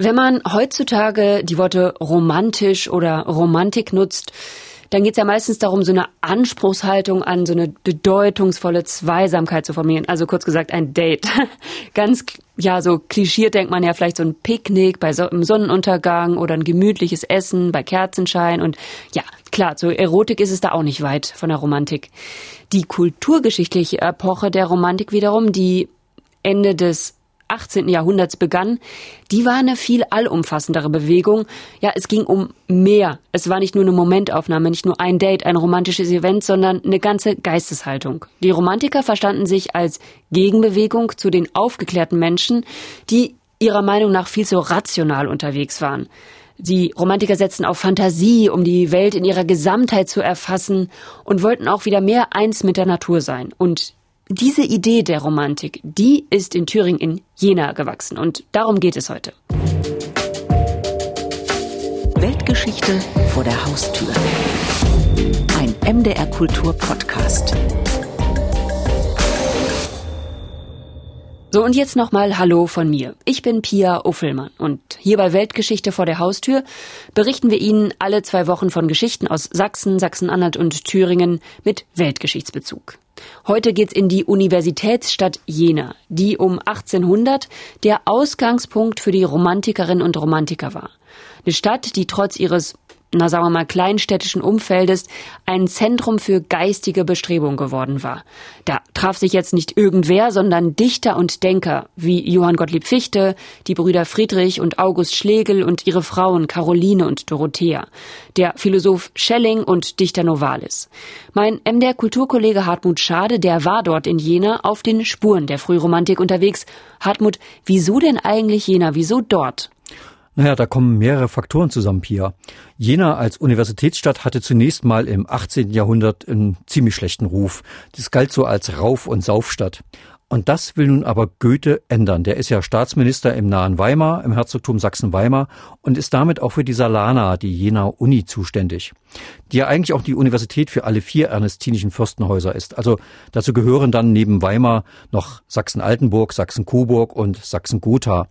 Wenn man heutzutage die Worte romantisch oder Romantik nutzt, dann geht es ja meistens darum, so eine Anspruchshaltung an so eine bedeutungsvolle Zweisamkeit zu formieren. Also kurz gesagt ein Date. Ganz, ja, so klischiert denkt man ja vielleicht so ein Picknick bei so einem Sonnenuntergang oder ein gemütliches Essen bei Kerzenschein. Und ja, klar, so Erotik ist es da auch nicht weit von der Romantik. Die kulturgeschichtliche Epoche der Romantik wiederum, die Ende des 18. Jahrhunderts begann, die war eine viel allumfassendere Bewegung. Ja, es ging um mehr. Es war nicht nur eine Momentaufnahme, nicht nur ein Date, ein romantisches Event, sondern eine ganze Geisteshaltung. Die Romantiker verstanden sich als Gegenbewegung zu den aufgeklärten Menschen, die ihrer Meinung nach viel zu rational unterwegs waren. Die Romantiker setzten auf Fantasie, um die Welt in ihrer Gesamtheit zu erfassen und wollten auch wieder mehr eins mit der Natur sein. Und diese Idee der Romantik, die ist in Thüringen in Jena gewachsen und darum geht es heute. Weltgeschichte vor der Haustür. Ein MDR Kultur Podcast. So und jetzt nochmal Hallo von mir. Ich bin Pia Uffelmann und hier bei Weltgeschichte vor der Haustür berichten wir Ihnen alle zwei Wochen von Geschichten aus Sachsen, Sachsen-Anhalt und Thüringen mit Weltgeschichtsbezug. Heute geht's in die Universitätsstadt Jena, die um 1800 der Ausgangspunkt für die Romantikerinnen und Romantiker war. Eine Stadt, die trotz ihres na sagen wir mal, kleinstädtischen Umfeldes ein Zentrum für geistige Bestrebung geworden war. Da traf sich jetzt nicht irgendwer, sondern Dichter und Denker wie Johann Gottlieb Fichte, die Brüder Friedrich und August Schlegel und ihre Frauen Caroline und Dorothea, der Philosoph Schelling und Dichter Novalis. Mein MDR Kulturkollege Hartmut Schade, der war dort in Jena auf den Spuren der Frühromantik unterwegs. Hartmut, wieso denn eigentlich Jena? Wieso dort? Naja, da kommen mehrere Faktoren zusammen, Pia. Jena als Universitätsstadt hatte zunächst mal im 18. Jahrhundert einen ziemlich schlechten Ruf. Das galt so als Rauf- und Saufstadt. Und das will nun aber Goethe ändern. Der ist ja Staatsminister im nahen Weimar, im Herzogtum Sachsen-Weimar und ist damit auch für die Salana, die Jena Uni, zuständig. Die ja eigentlich auch die Universität für alle vier ernestinischen Fürstenhäuser ist. Also dazu gehören dann neben Weimar noch Sachsen-Altenburg, Sachsen-Coburg und Sachsen-Gotha.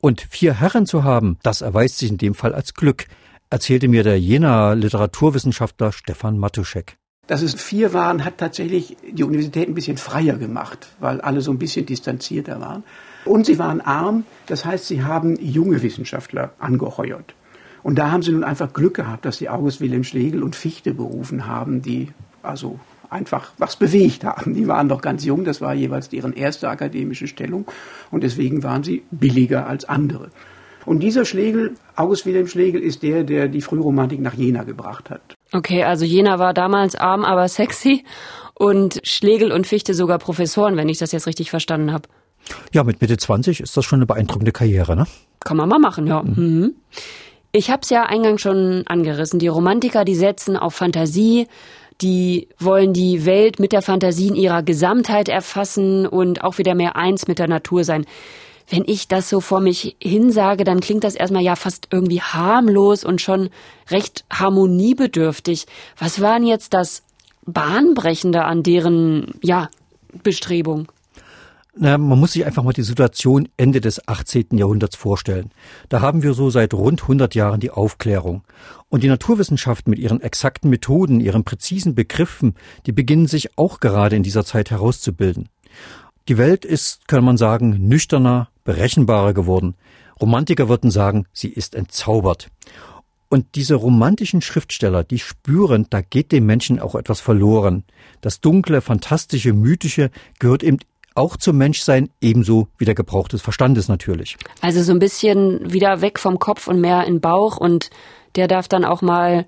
Und vier Herren zu haben, das erweist sich in dem Fall als Glück, erzählte mir der Jena Literaturwissenschaftler Stefan Matuschek. Dass es vier waren, hat tatsächlich die Universität ein bisschen freier gemacht, weil alle so ein bisschen distanzierter waren. Und sie waren arm, das heißt, sie haben junge Wissenschaftler angeheuert. Und da haben sie nun einfach Glück gehabt, dass sie August Wilhelm Schlegel und Fichte berufen haben, die also einfach was bewegt haben. Die waren doch ganz jung, das war jeweils deren erste akademische Stellung und deswegen waren sie billiger als andere. Und dieser Schlegel, August Wilhelm Schlegel, ist der, der die Frühromantik nach Jena gebracht hat. Okay, also Jena war damals arm, aber sexy und Schlegel und Fichte sogar Professoren, wenn ich das jetzt richtig verstanden habe. Ja, mit Mitte 20 ist das schon eine beeindruckende Karriere, ne? Kann man mal machen, ja. Mhm. mhm. Ich habe es ja eingangs schon angerissen. Die Romantiker, die setzen auf Fantasie, die wollen die Welt mit der Fantasie in ihrer Gesamtheit erfassen und auch wieder mehr eins mit der Natur sein. Wenn ich das so vor mich hinsage, dann klingt das erstmal ja fast irgendwie harmlos und schon recht harmoniebedürftig. Was war denn jetzt das Bahnbrechende an deren, ja, Bestrebung? Na, man muss sich einfach mal die Situation Ende des 18. Jahrhunderts vorstellen. Da haben wir so seit rund 100 Jahren die Aufklärung. Und die Naturwissenschaften mit ihren exakten Methoden, ihren präzisen Begriffen, die beginnen sich auch gerade in dieser Zeit herauszubilden. Die Welt ist, kann man sagen, nüchterner, berechenbarer geworden. Romantiker würden sagen, sie ist entzaubert. Und diese romantischen Schriftsteller, die spüren, da geht dem Menschen auch etwas verloren. Das Dunkle, Fantastische, Mythische gehört eben auch zum Menschsein, ebenso wie der Gebrauch des Verstandes natürlich. Also so ein bisschen wieder weg vom Kopf und mehr in Bauch und der darf dann auch mal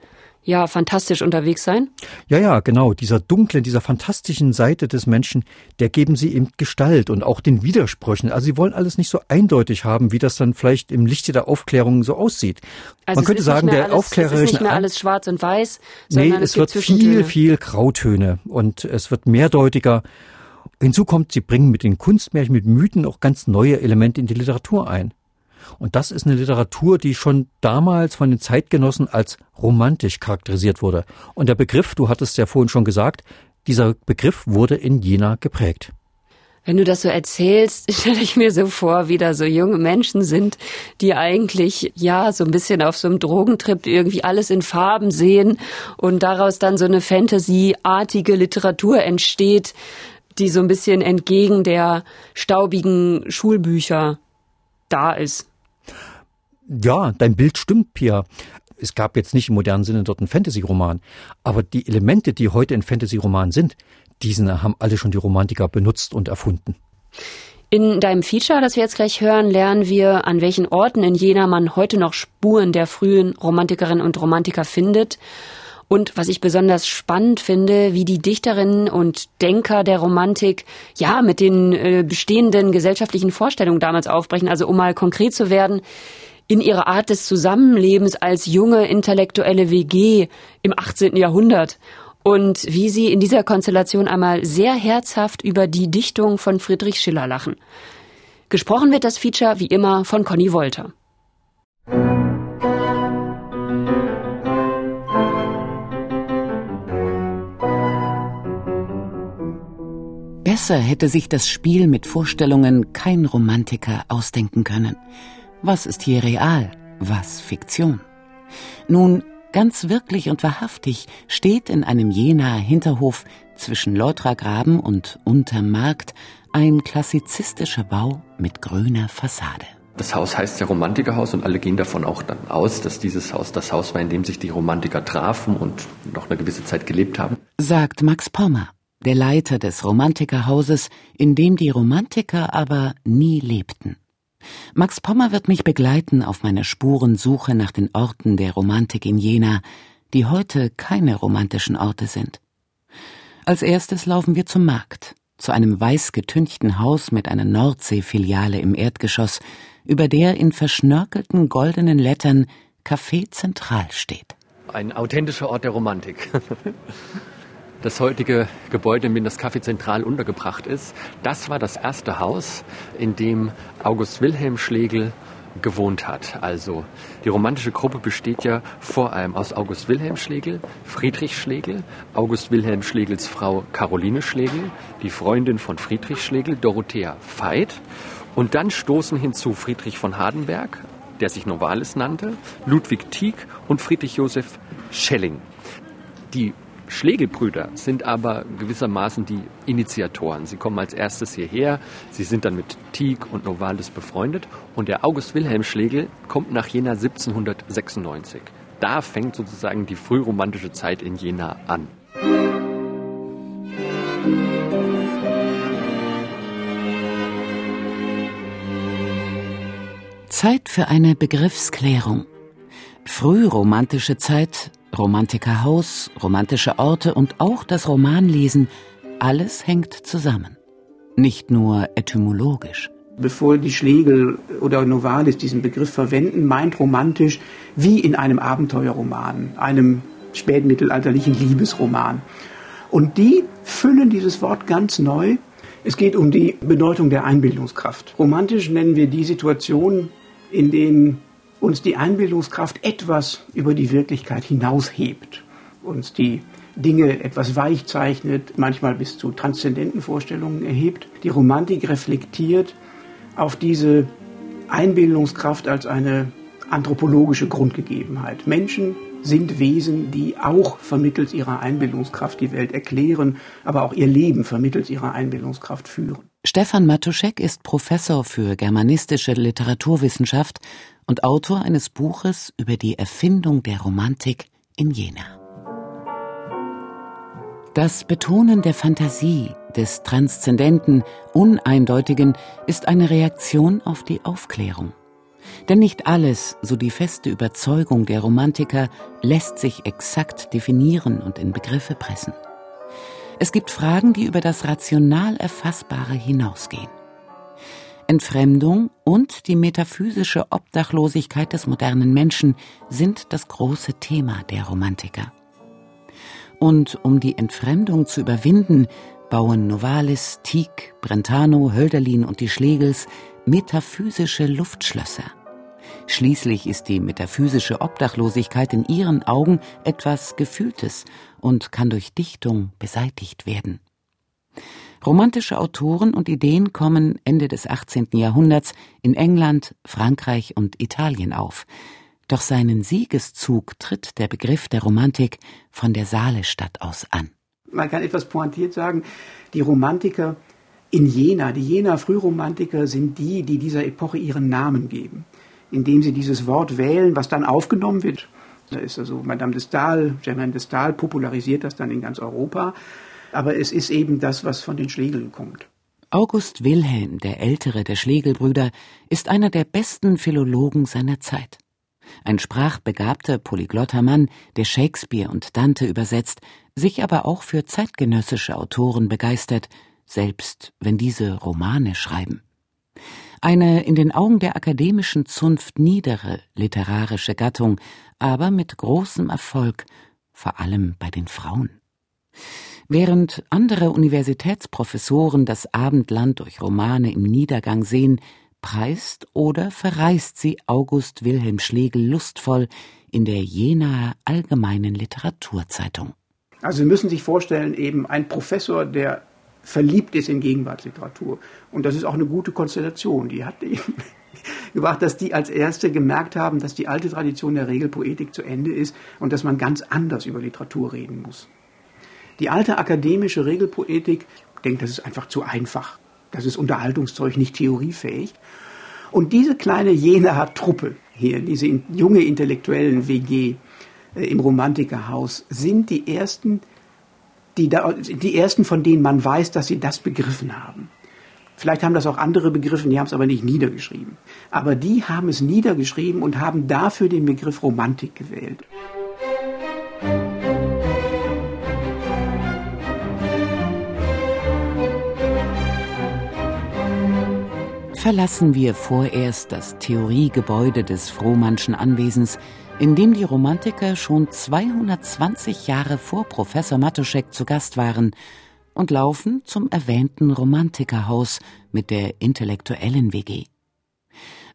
ja fantastisch unterwegs sein? Ja, ja, genau. Dieser dunklen, dieser fantastischen Seite des Menschen, der geben sie eben Gestalt und auch den Widersprüchen. Also sie wollen alles nicht so eindeutig haben, wie das dann vielleicht im Lichte der Aufklärung so aussieht. Also Man könnte sagen, der alles, aufklärerischen es ist nicht mehr alles schwarz und weiß, sondern nee, es, es wird viel, viel Grautöne und es wird mehrdeutiger. Hinzu kommt, sie bringen mit den Kunstmärchen, mit Mythen auch ganz neue Elemente in die Literatur ein. Und das ist eine Literatur, die schon damals von den Zeitgenossen als romantisch charakterisiert wurde. Und der Begriff, du hattest ja vorhin schon gesagt, dieser Begriff wurde in Jena geprägt. Wenn du das so erzählst, stelle ich mir so vor, wie da so junge Menschen sind, die eigentlich, ja, so ein bisschen auf so einem Drogentrip irgendwie alles in Farben sehen und daraus dann so eine Fantasy-artige Literatur entsteht, die so ein bisschen entgegen der staubigen Schulbücher da ist. Ja, dein Bild stimmt, Pia. Es gab jetzt nicht im modernen Sinne dort einen Fantasy-Roman, aber die Elemente, die heute in Fantasy-Romanen sind, diesen haben alle schon die Romantiker benutzt und erfunden. In deinem Feature, das wir jetzt gleich hören, lernen wir, an welchen Orten in Jena man heute noch Spuren der frühen Romantikerinnen und Romantiker findet. Und was ich besonders spannend finde, wie die Dichterinnen und Denker der Romantik ja mit den äh, bestehenden gesellschaftlichen Vorstellungen damals aufbrechen. Also um mal konkret zu werden, in ihrer Art des Zusammenlebens als junge intellektuelle WG im 18. Jahrhundert und wie sie in dieser Konstellation einmal sehr herzhaft über die Dichtung von Friedrich Schiller lachen. Gesprochen wird das Feature wie immer von Conny Wolter. Besser hätte sich das Spiel mit Vorstellungen kein Romantiker ausdenken können. Was ist hier real, was Fiktion? Nun, ganz wirklich und wahrhaftig steht in einem Jenaer Hinterhof zwischen Leutragraben und Untermarkt ein klassizistischer Bau mit grüner Fassade. Das Haus heißt ja Romantikerhaus und alle gehen davon auch dann aus, dass dieses Haus das Haus war, in dem sich die Romantiker trafen und noch eine gewisse Zeit gelebt haben. Sagt Max Pommer, der Leiter des Romantikerhauses, in dem die Romantiker aber nie lebten. Max Pommer wird mich begleiten auf meiner Spurensuche nach den Orten der Romantik in Jena, die heute keine romantischen Orte sind. Als erstes laufen wir zum Markt, zu einem weiß getünchten Haus mit einer Nordseefiliale im Erdgeschoss, über der in verschnörkelten goldenen Lettern Café Zentral steht. Ein authentischer Ort der Romantik. das heutige Gebäude, in dem das Café Zentral untergebracht ist, das war das erste Haus, in dem August Wilhelm Schlegel gewohnt hat. Also die romantische Gruppe besteht ja vor allem aus August Wilhelm Schlegel, Friedrich Schlegel, August Wilhelm Schlegels Frau Caroline Schlegel, die Freundin von Friedrich Schlegel, Dorothea Veit. Und dann stoßen hinzu Friedrich von Hardenberg, der sich Novalis nannte, Ludwig Tieck und Friedrich Josef Schelling. Die Schlegelbrüder sind aber gewissermaßen die Initiatoren. Sie kommen als erstes hierher, sie sind dann mit Tieck und Novalis befreundet und der August Wilhelm Schlegel kommt nach Jena 1796. Da fängt sozusagen die frühromantische Zeit in Jena an. Zeit für eine Begriffsklärung. Frühromantische Zeit Romantikerhaus, romantische Orte und auch das Romanlesen, alles hängt zusammen. Nicht nur etymologisch. Bevor die Schlegel oder Novalis diesen Begriff verwenden, meint romantisch wie in einem Abenteuerroman, einem spätmittelalterlichen Liebesroman. Und die füllen dieses Wort ganz neu. Es geht um die Bedeutung der Einbildungskraft. Romantisch nennen wir die Situation, in denen uns die Einbildungskraft etwas über die Wirklichkeit hinaushebt, uns die Dinge etwas weich zeichnet, manchmal bis zu transzendenten Vorstellungen erhebt. Die Romantik reflektiert auf diese Einbildungskraft als eine anthropologische Grundgegebenheit. Menschen sind Wesen, die auch vermittels ihrer Einbildungskraft die Welt erklären, aber auch ihr Leben vermittels ihrer Einbildungskraft führen. Stefan Matuschek ist Professor für germanistische Literaturwissenschaft und Autor eines Buches über die Erfindung der Romantik in Jena. Das Betonen der Fantasie, des Transzendenten, Uneindeutigen ist eine Reaktion auf die Aufklärung. Denn nicht alles, so die feste Überzeugung der Romantiker, lässt sich exakt definieren und in Begriffe pressen. Es gibt Fragen, die über das rational Erfassbare hinausgehen. Entfremdung und die metaphysische Obdachlosigkeit des modernen Menschen sind das große Thema der Romantiker. Und um die Entfremdung zu überwinden, bauen Novalis, Tieck, Brentano, Hölderlin und die Schlegels metaphysische Luftschlösser. Schließlich ist die metaphysische Obdachlosigkeit in ihren Augen etwas Gefühltes und kann durch Dichtung beseitigt werden. Romantische Autoren und Ideen kommen Ende des 18. Jahrhunderts in England, Frankreich und Italien auf. Doch seinen Siegeszug tritt der Begriff der Romantik von der Saalestadt aus an. Man kann etwas pointiert sagen, die Romantiker in Jena, die Jena Frühromantiker sind die, die dieser Epoche ihren Namen geben, indem sie dieses Wort wählen, was dann aufgenommen wird. Da ist also Madame de Stael, Germaine de Stael popularisiert das dann in ganz Europa, aber es ist eben das, was von den Schlegeln kommt. August Wilhelm, der ältere der Schlegelbrüder, ist einer der besten Philologen seiner Zeit. Ein sprachbegabter, polyglotter Mann, der Shakespeare und Dante übersetzt, sich aber auch für zeitgenössische Autoren begeistert, selbst wenn diese Romane schreiben. Eine in den Augen der akademischen Zunft niedere literarische Gattung, aber mit großem Erfolg, vor allem bei den Frauen. Während andere Universitätsprofessoren das Abendland durch Romane im Niedergang sehen, preist oder verreist sie August Wilhelm Schlegel lustvoll in der Jenaer Allgemeinen Literaturzeitung. Also Sie müssen sich vorstellen, eben ein Professor, der verliebt ist in Gegenwartsliteratur. Und das ist auch eine gute Konstellation. Die hat eben gemacht, dass die als Erste gemerkt haben, dass die alte Tradition der Regelpoetik zu Ende ist und dass man ganz anders über Literatur reden muss. Die alte akademische Regelpoetik denkt, das ist einfach zu einfach. Das ist Unterhaltungszeug, nicht theoriefähig. Und diese kleine Jenaer Truppe hier, diese junge intellektuellen WG äh, im Romantikerhaus, sind die ersten, die, da, die ersten, von denen man weiß, dass sie das begriffen haben. Vielleicht haben das auch andere begriffen, die haben es aber nicht niedergeschrieben. Aber die haben es niedergeschrieben und haben dafür den Begriff Romantik gewählt. Verlassen wir vorerst das Theoriegebäude des Frohmannschen Anwesens, in dem die Romantiker schon 220 Jahre vor Professor Matuschek zu Gast waren, und laufen zum erwähnten Romantikerhaus mit der intellektuellen WG.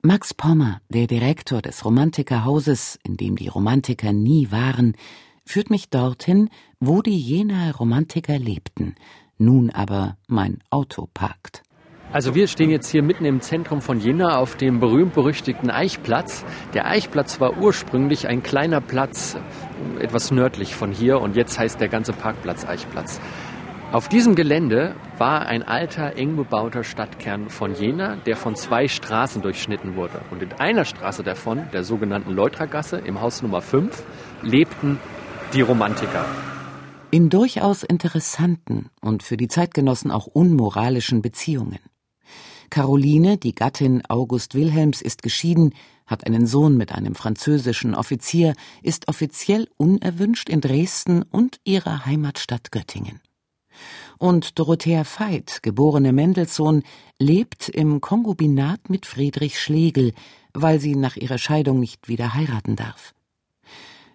Max Pommer, der Direktor des Romantikerhauses, in dem die Romantiker nie waren, führt mich dorthin, wo die jener Romantiker lebten, nun aber mein Auto parkt. Also wir stehen jetzt hier mitten im Zentrum von Jena auf dem berühmt-berüchtigten Eichplatz. Der Eichplatz war ursprünglich ein kleiner Platz etwas nördlich von hier und jetzt heißt der ganze Parkplatz Eichplatz. Auf diesem Gelände war ein alter, eng bebauter Stadtkern von Jena, der von zwei Straßen durchschnitten wurde. Und in einer Straße davon, der sogenannten Leutragasse, im Haus Nummer 5, lebten die Romantiker. In durchaus interessanten und für die Zeitgenossen auch unmoralischen Beziehungen. Caroline, die Gattin August Wilhelms, ist geschieden, hat einen Sohn mit einem französischen Offizier, ist offiziell unerwünscht in Dresden und ihrer Heimatstadt Göttingen. Und Dorothea Veit, geborene Mendelssohn, lebt im Konkubinat mit Friedrich Schlegel, weil sie nach ihrer Scheidung nicht wieder heiraten darf.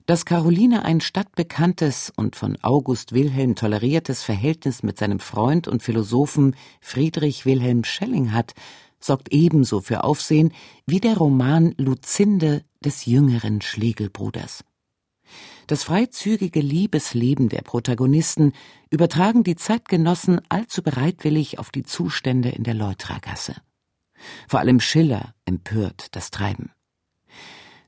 Dass Caroline ein stadtbekanntes und von August Wilhelm toleriertes Verhältnis mit seinem Freund und Philosophen Friedrich Wilhelm Schelling hat, sorgt ebenso für Aufsehen wie der Roman Luzinde des jüngeren Schlegelbruders. Das freizügige Liebesleben der Protagonisten übertragen die Zeitgenossen allzu bereitwillig auf die Zustände in der Leutragasse. Vor allem Schiller empört das Treiben.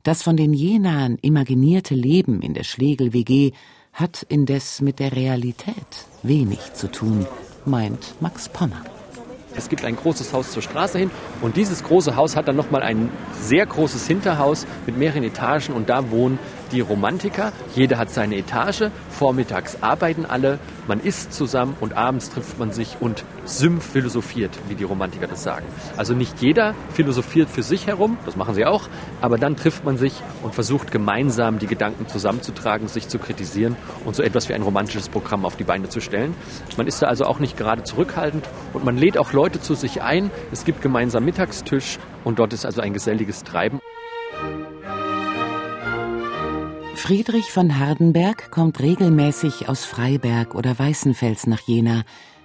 Das von den Jenaern imaginierte Leben in der Schlegel-WG hat indes mit der Realität wenig zu tun, meint Max Pommer. Es gibt ein großes Haus zur Straße hin und dieses große Haus hat dann nochmal ein sehr großes Hinterhaus mit mehreren Etagen und da wohnen die Romantiker. Jeder hat seine Etage, vormittags arbeiten alle, man isst zusammen und abends trifft man sich und Sym philosophiert, wie die Romantiker das sagen. Also nicht jeder philosophiert für sich herum, das machen sie auch, aber dann trifft man sich und versucht gemeinsam die Gedanken zusammenzutragen, sich zu kritisieren und so etwas wie ein romantisches Programm auf die Beine zu stellen. Man ist da also auch nicht gerade zurückhaltend und man lädt auch Leute zu sich ein. Es gibt gemeinsam Mittagstisch und dort ist also ein geselliges Treiben. Friedrich von Hardenberg kommt regelmäßig aus Freiberg oder Weißenfels nach Jena,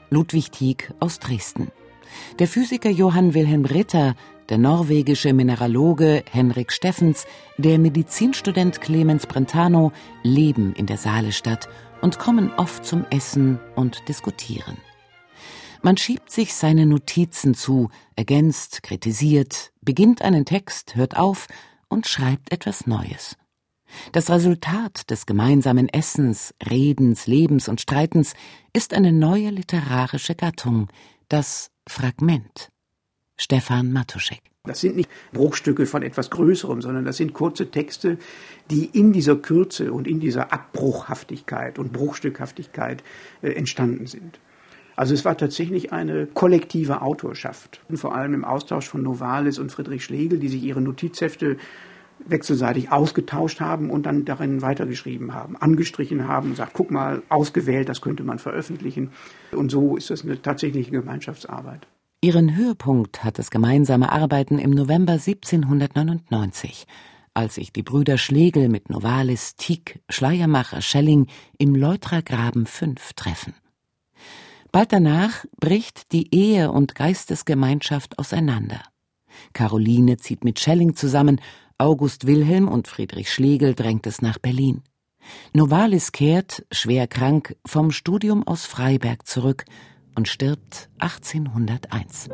Ludwig Tieck aus Dresden. Der Physiker Johann Wilhelm Ritter, der norwegische Mineraloge Henrik Steffens, der Medizinstudent Clemens Brentano leben in der Saalestadt und kommen oft zum Essen und diskutieren. Man schiebt sich seine Notizen zu, ergänzt, kritisiert, beginnt einen Text, hört auf und schreibt etwas Neues. Das Resultat des gemeinsamen Essens, Redens, Lebens und Streitens ist eine neue literarische Gattung, das Fragment. Stefan Matuschek. Das sind nicht Bruchstücke von etwas Größerem, sondern das sind kurze Texte, die in dieser Kürze und in dieser Abbruchhaftigkeit und Bruchstückhaftigkeit äh, entstanden sind. Also es war tatsächlich eine kollektive Autorschaft, vor allem im Austausch von Novalis und Friedrich Schlegel, die sich ihre Notizhefte wechselseitig ausgetauscht haben und dann darin weitergeschrieben haben, angestrichen haben sagt, guck mal, ausgewählt, das könnte man veröffentlichen. Und so ist das eine tatsächliche Gemeinschaftsarbeit. Ihren Höhepunkt hat das gemeinsame Arbeiten im November 1799, als sich die Brüder Schlegel mit Novalis, Tieck, Schleiermacher, Schelling im Leutrer Graben 5 treffen. Bald danach bricht die Ehe und Geistesgemeinschaft auseinander. Caroline zieht mit Schelling zusammen August Wilhelm und Friedrich Schlegel drängt es nach Berlin. Novalis kehrt, schwer krank, vom Studium aus Freiberg zurück und stirbt 1801.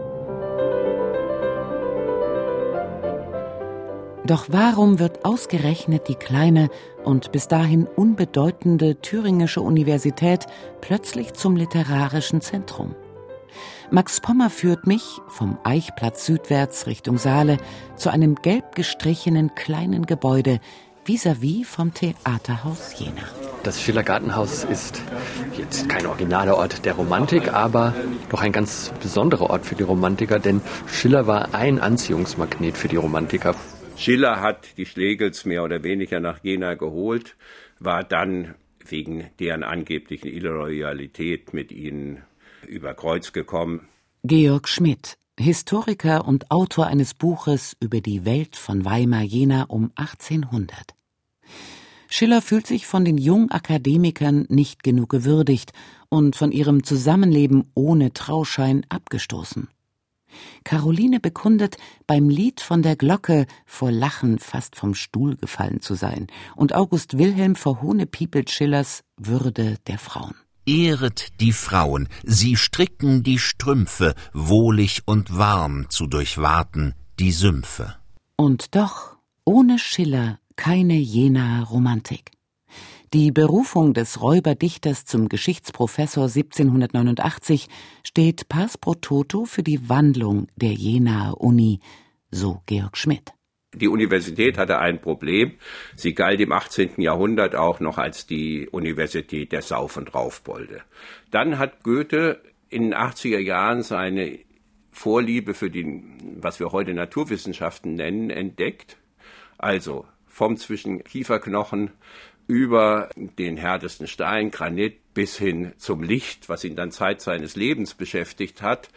Doch warum wird ausgerechnet die kleine und bis dahin unbedeutende thüringische Universität plötzlich zum literarischen Zentrum? Max Pommer führt mich vom Eichplatz südwärts Richtung Saale zu einem gelb gestrichenen kleinen Gebäude vis-à-vis -vis vom Theaterhaus Jena. Das Schillergartenhaus ist jetzt kein originaler Ort der Romantik, aber doch ein ganz besonderer Ort für die Romantiker, denn Schiller war ein Anziehungsmagnet für die Romantiker. Schiller hat die Schlegels mehr oder weniger nach Jena geholt, war dann wegen deren angeblichen Illoyalität mit ihnen über Kreuz gekommen. Georg Schmidt, Historiker und Autor eines Buches über die Welt von Weimar-Jena um 1800. Schiller fühlt sich von den Jungakademikern nicht genug gewürdigt und von ihrem Zusammenleben ohne Trauschein abgestoßen. Caroline bekundet, beim Lied von der Glocke vor Lachen fast vom Stuhl gefallen zu sein, und August Wilhelm verhohnepiepelt Schillers Würde der Frauen. Ehret die Frauen, sie stricken die Strümpfe, wohlig und warm zu durchwaten die Sümpfe. Und doch, ohne Schiller keine Jenaer Romantik. Die Berufung des Räuberdichters zum Geschichtsprofessor 1789 steht pars pro toto für die Wandlung der Jenaer Uni, so Georg Schmidt. Die Universität hatte ein Problem. Sie galt im 18. Jahrhundert auch noch als die Universität der Sauf- und Raufbolde. Dann hat Goethe in den 80er Jahren seine Vorliebe für die, was wir heute Naturwissenschaften nennen, entdeckt. Also vom zwischen Kieferknochen über den härtesten Stein, Granit bis hin zum Licht, was ihn dann Zeit seines Lebens beschäftigt hat,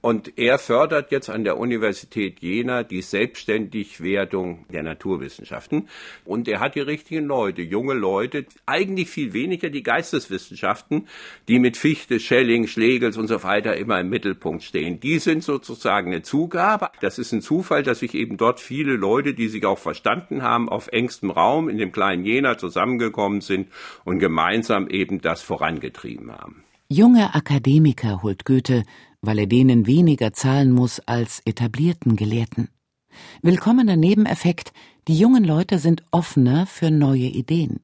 und er fördert jetzt an der Universität Jena die Selbstständigwerdung der Naturwissenschaften. Und er hat die richtigen Leute, junge Leute, eigentlich viel weniger die Geisteswissenschaften, die mit Fichte, Schelling, Schlegels und so weiter immer im Mittelpunkt stehen. Die sind sozusagen eine Zugabe. Das ist ein Zufall, dass sich eben dort viele Leute, die sich auch verstanden haben, auf engstem Raum in dem kleinen Jena zusammengekommen sind und gemeinsam eben das vorangetrieben haben. Junge Akademiker holt Goethe weil er denen weniger zahlen muss als etablierten Gelehrten. Willkommener Nebeneffekt, die jungen Leute sind offener für neue Ideen.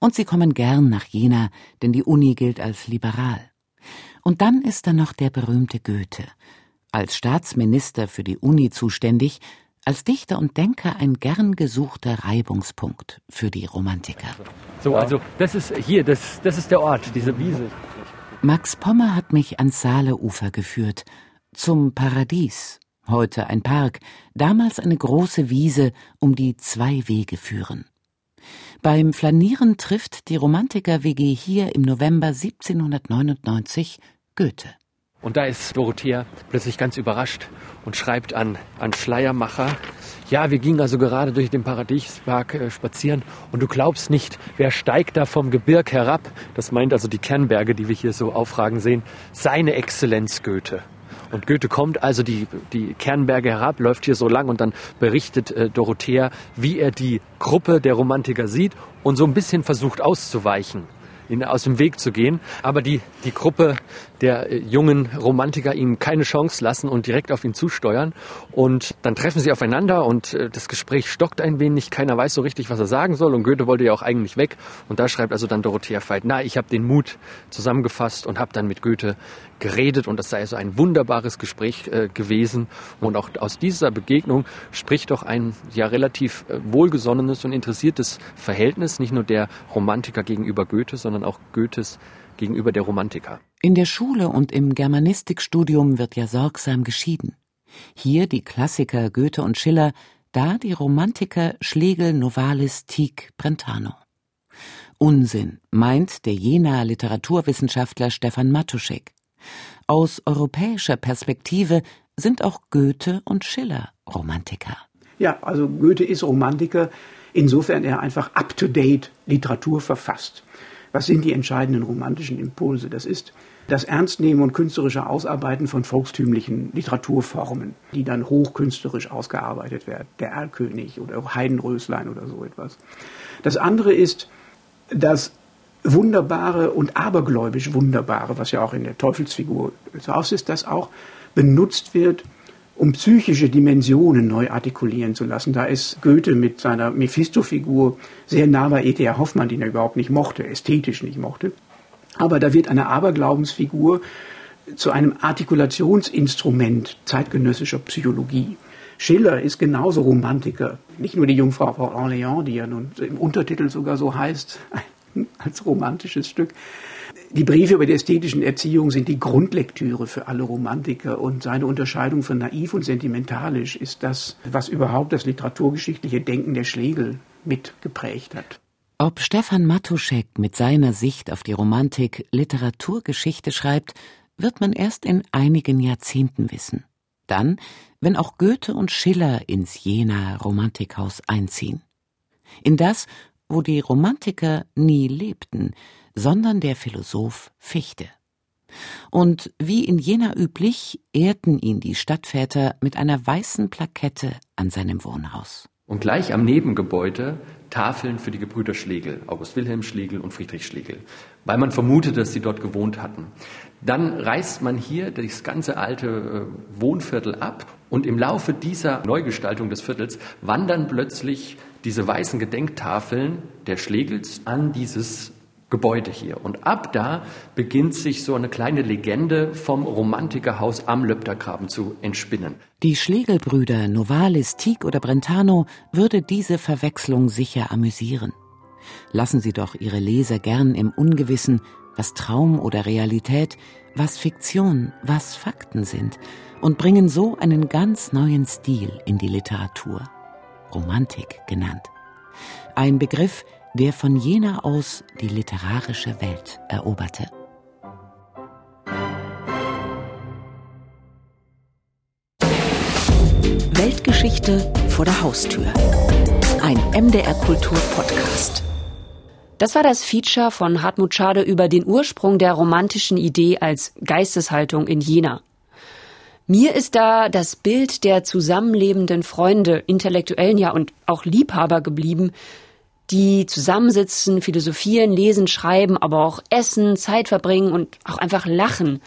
Und sie kommen gern nach Jena, denn die Uni gilt als liberal. Und dann ist da noch der berühmte Goethe, als Staatsminister für die Uni zuständig, als Dichter und Denker ein gern gesuchter Reibungspunkt für die Romantiker. So, also das ist hier, das, das ist der Ort, diese Wiese. Max Pommer hat mich ans Saaleufer geführt, zum Paradies, heute ein Park, damals eine große Wiese, um die zwei Wege führen. Beim Flanieren trifft die Romantiker-WG hier im November 1799 Goethe. Und da ist Dorothea plötzlich ganz überrascht und schreibt an, an Schleiermacher, ja, wir gingen also gerade durch den Paradiespark äh, spazieren und du glaubst nicht, wer steigt da vom Gebirg herab? Das meint also die Kernberge, die wir hier so aufragen sehen. Seine Exzellenz Goethe. Und Goethe kommt also die, die Kernberge herab, läuft hier so lang und dann berichtet äh, Dorothea, wie er die Gruppe der Romantiker sieht und so ein bisschen versucht auszuweichen. ihn aus dem Weg zu gehen. Aber die, die Gruppe der äh, jungen Romantiker ihm keine Chance lassen und direkt auf ihn zusteuern. Und dann treffen sie aufeinander und äh, das Gespräch stockt ein wenig. Keiner weiß so richtig, was er sagen soll. Und Goethe wollte ja auch eigentlich weg. Und da schreibt also dann Dorothea Veit, na, ich habe den Mut zusammengefasst und habe dann mit Goethe geredet und das sei so ein wunderbares Gespräch äh, gewesen. Und auch aus dieser Begegnung spricht doch ein ja relativ äh, wohlgesonnenes und interessiertes Verhältnis, nicht nur der Romantiker gegenüber Goethe, sondern auch Goethes gegenüber der Romantiker. In der Schule und im Germanistikstudium wird ja sorgsam geschieden. Hier die Klassiker Goethe und Schiller, da die Romantiker Schlegel, Novalis, Tieck, Brentano. Unsinn, meint der Jenaer Literaturwissenschaftler Stefan Matuschek. Aus europäischer Perspektive sind auch Goethe und Schiller Romantiker. Ja, also Goethe ist Romantiker, insofern er einfach up-to-date Literatur verfasst. Was sind die entscheidenden romantischen Impulse? Das ist das Ernstnehmen und künstlerische Ausarbeiten von volkstümlichen Literaturformen, die dann hochkünstlerisch ausgearbeitet werden. Der Erlkönig oder Heidenröslein oder so etwas. Das andere ist das Wunderbare und abergläubisch Wunderbare, was ja auch in der Teufelsfigur so aus ist, das auch benutzt wird, um psychische Dimensionen neu artikulieren zu lassen. Da ist Goethe mit seiner Mephisto-Figur sehr nah bei E.T.R. Hoffmann, den er überhaupt nicht mochte, ästhetisch nicht mochte. Aber da wird eine Aberglaubensfigur zu einem Artikulationsinstrument zeitgenössischer Psychologie. Schiller ist genauso Romantiker. Nicht nur die Jungfrau von Orléans, die ja nun im Untertitel sogar so heißt, als romantisches Stück. Die Briefe über die ästhetischen Erziehung sind die Grundlektüre für alle Romantiker und seine Unterscheidung von naiv und sentimentalisch ist das, was überhaupt das literaturgeschichtliche Denken der Schlegel mitgeprägt hat. Ob Stefan Matuschek mit seiner Sicht auf die Romantik Literaturgeschichte schreibt, wird man erst in einigen Jahrzehnten wissen. Dann, wenn auch Goethe und Schiller ins Jena Romantikhaus einziehen. In das, wo die Romantiker nie lebten, sondern der Philosoph Fichte. Und wie in Jena üblich, ehrten ihn die Stadtväter mit einer weißen Plakette an seinem Wohnhaus. Und gleich am Nebengebäude Tafeln für die Gebrüder Schlegel, August Wilhelm Schlegel und Friedrich Schlegel, weil man vermutet, dass sie dort gewohnt hatten. Dann reißt man hier das ganze alte äh, Wohnviertel ab und im Laufe dieser Neugestaltung des Viertels wandern plötzlich diese weißen Gedenktafeln der Schlegels an dieses Gebäude hier. Und ab da beginnt sich so eine kleine Legende vom Romantikerhaus am Löptergraben zu entspinnen. Die Schlegelbrüder Novalis, Tieck oder Brentano würde diese Verwechslung sicher amüsieren. Lassen Sie doch Ihre Leser gern im Ungewissen, was Traum oder Realität, was Fiktion, was Fakten sind, und bringen so einen ganz neuen Stil in die Literatur. Romantik genannt. Ein Begriff, der von jener aus die literarische Welt eroberte. Weltgeschichte vor der Haustür. Ein MDR Kultur Podcast. Das war das Feature von Hartmut Schade über den Ursprung der romantischen Idee als Geisteshaltung in Jena. Mir ist da das Bild der zusammenlebenden Freunde, Intellektuellen ja und auch Liebhaber geblieben, die zusammensitzen, philosophieren, lesen, schreiben, aber auch essen, Zeit verbringen und auch einfach lachen.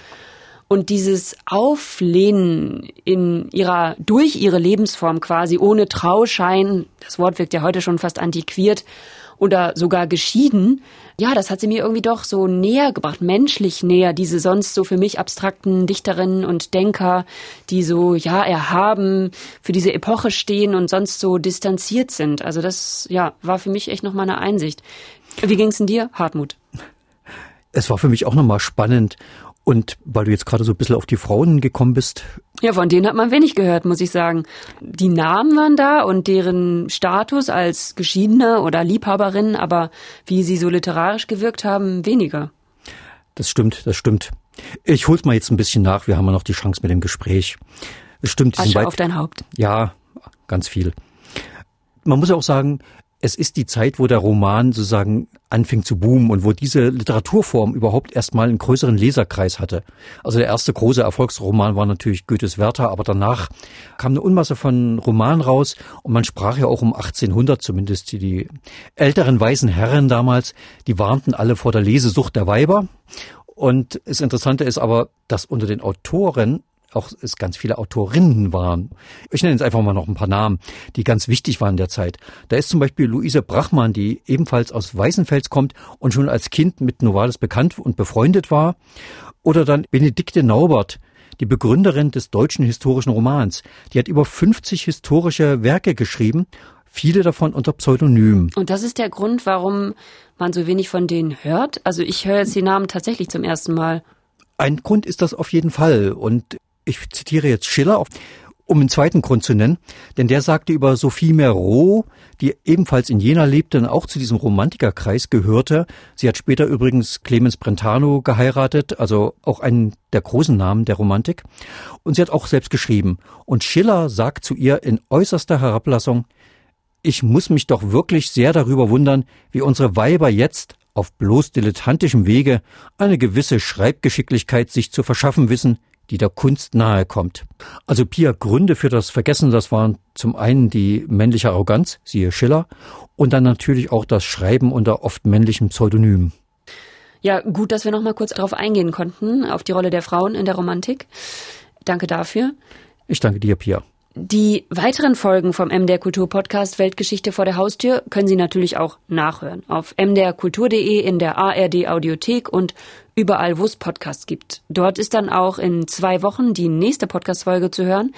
Und dieses Auflehnen in ihrer, durch ihre Lebensform quasi, ohne Trauschein, das Wort wirkt ja heute schon fast antiquiert, oder sogar geschieden, ja, das hat sie mir irgendwie doch so näher gebracht, menschlich näher, diese sonst so für mich abstrakten Dichterinnen und Denker, die so, ja, erhaben für diese Epoche stehen und sonst so distanziert sind. Also das, ja, war für mich echt nochmal eine Einsicht. Wie ging's denn dir, Hartmut? Es war für mich auch nochmal spannend und weil du jetzt gerade so ein bisschen auf die Frauen gekommen bist. Ja, von denen hat man wenig gehört, muss ich sagen. Die Namen waren da und deren Status als Geschiedener oder Liebhaberin, aber wie sie so literarisch gewirkt haben, weniger. Das stimmt, das stimmt. Ich hol's mal jetzt ein bisschen nach, wir haben ja noch die Chance mit dem Gespräch. Es stimmt. Asche auf dein Haupt. Ja, ganz viel. Man muss ja auch sagen, es ist die Zeit, wo der Roman sozusagen anfing zu boomen und wo diese Literaturform überhaupt erstmal einen größeren Leserkreis hatte. Also der erste große Erfolgsroman war natürlich Goethes Werther, aber danach kam eine Unmasse von Romanen raus und man sprach ja auch um 1800 zumindest die, älteren weißen Herren damals, die warnten alle vor der Lesesucht der Weiber. Und das Interessante ist aber, dass unter den Autoren auch es ganz viele Autorinnen waren. Ich nenne jetzt einfach mal noch ein paar Namen, die ganz wichtig waren in der Zeit. Da ist zum Beispiel Luise Brachmann, die ebenfalls aus Weißenfels kommt und schon als Kind mit Novalis bekannt und befreundet war. Oder dann Benedikte Naubert, die Begründerin des deutschen historischen Romans. Die hat über 50 historische Werke geschrieben, viele davon unter Pseudonym. Und das ist der Grund, warum man so wenig von denen hört? Also ich höre jetzt die Namen tatsächlich zum ersten Mal. Ein Grund ist das auf jeden Fall. Und ich zitiere jetzt Schiller, um einen zweiten Grund zu nennen, denn der sagte über Sophie Mereau, die ebenfalls in Jena lebte und auch zu diesem Romantikerkreis gehörte. Sie hat später übrigens Clemens Brentano geheiratet, also auch einen der großen Namen der Romantik. Und sie hat auch selbst geschrieben. Und Schiller sagt zu ihr in äußerster Herablassung, ich muss mich doch wirklich sehr darüber wundern, wie unsere Weiber jetzt auf bloß dilettantischem Wege eine gewisse Schreibgeschicklichkeit sich zu verschaffen wissen, die der Kunst nahe kommt. Also Pia Gründe für das Vergessen, das waren zum einen die männliche Arroganz, siehe Schiller, und dann natürlich auch das Schreiben unter oft männlichen Pseudonymen. Ja, gut, dass wir noch mal kurz darauf eingehen konnten, auf die Rolle der Frauen in der Romantik. Danke dafür. Ich danke dir, Pia. Die weiteren Folgen vom MDR Kultur Podcast Weltgeschichte vor der Haustür können Sie natürlich auch nachhören auf mdrkultur.de in der ARD Audiothek und überall, wo es Podcasts gibt. Dort ist dann auch in zwei Wochen die nächste Podcast-Folge zu hören.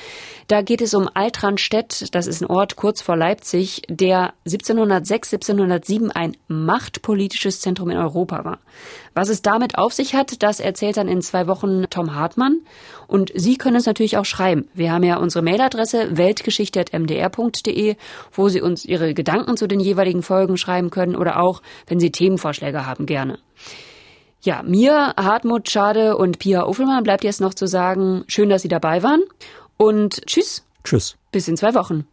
Da geht es um Altranstedt. Das ist ein Ort kurz vor Leipzig, der 1706, 1707 ein machtpolitisches Zentrum in Europa war. Was es damit auf sich hat, das erzählt dann in zwei Wochen Tom Hartmann. Und Sie können es natürlich auch schreiben. Wir haben ja unsere Mailadresse weltgeschichte.mdr.de, wo Sie uns Ihre Gedanken zu den jeweiligen Folgen schreiben können oder auch, wenn Sie Themenvorschläge haben, gerne. Ja, mir, Hartmut Schade und Pia Offelmann bleibt jetzt noch zu sagen, schön, dass Sie dabei waren und tschüss. Tschüss. Bis in zwei Wochen.